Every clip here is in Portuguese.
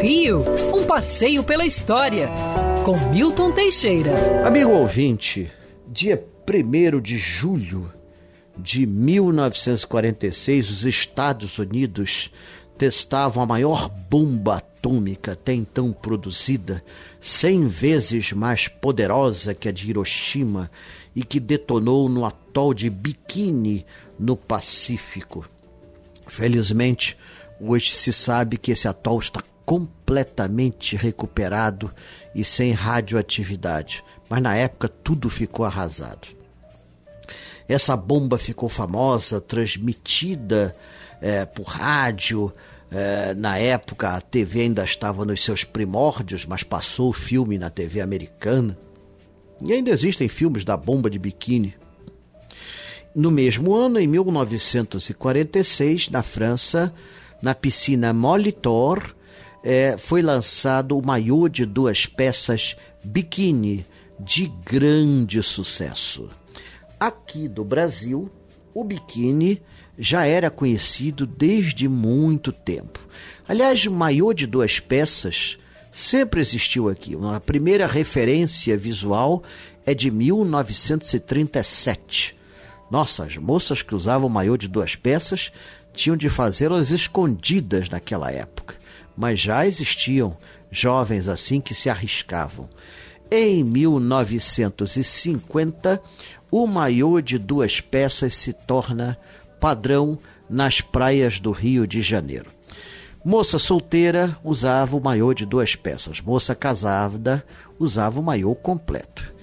Rio, um passeio pela história, com Milton Teixeira. Amigo ouvinte, dia 1 de julho de 1946, os Estados Unidos testavam a maior bomba atômica até então produzida, cem vezes mais poderosa que a de Hiroshima e que detonou no atol de Bikini, no Pacífico. Felizmente, hoje se sabe que esse atol está completamente recuperado e sem radioatividade, mas na época tudo ficou arrasado. Essa bomba ficou famosa, transmitida é, por rádio. É, na época a TV ainda estava nos seus primórdios, mas passou o filme na TV americana. E ainda existem filmes da bomba de biquíni. No mesmo ano, em 1946, na França, na piscina Molitor, é, foi lançado o maiô de duas peças biquíni de grande sucesso. Aqui do Brasil, o biquíni já era conhecido desde muito tempo. Aliás, o maiô de duas peças sempre existiu aqui. A primeira referência visual é de 1937. Nossa, as moças que usavam maiô de duas peças tinham de fazê-las escondidas naquela época, mas já existiam jovens assim que se arriscavam. Em 1950, o maiô de duas peças se torna padrão nas praias do Rio de Janeiro. Moça solteira usava o maiô de duas peças, moça casada usava o maiô completo.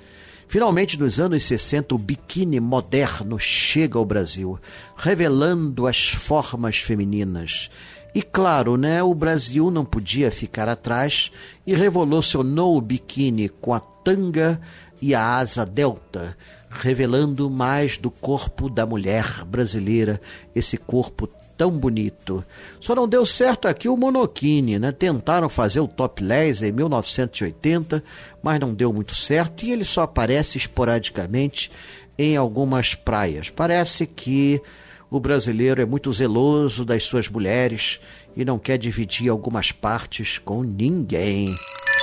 Finalmente, nos anos 60, o biquíni moderno chega ao Brasil, revelando as formas femininas. E claro, né, o Brasil não podia ficar atrás e revolucionou o biquíni com a tanga e a asa delta, revelando mais do corpo da mulher brasileira, esse corpo tão bonito. Só não deu certo aqui o monokini, né? Tentaram fazer o topless em 1980, mas não deu muito certo e ele só aparece esporadicamente em algumas praias. Parece que o brasileiro é muito zeloso das suas mulheres e não quer dividir algumas partes com ninguém.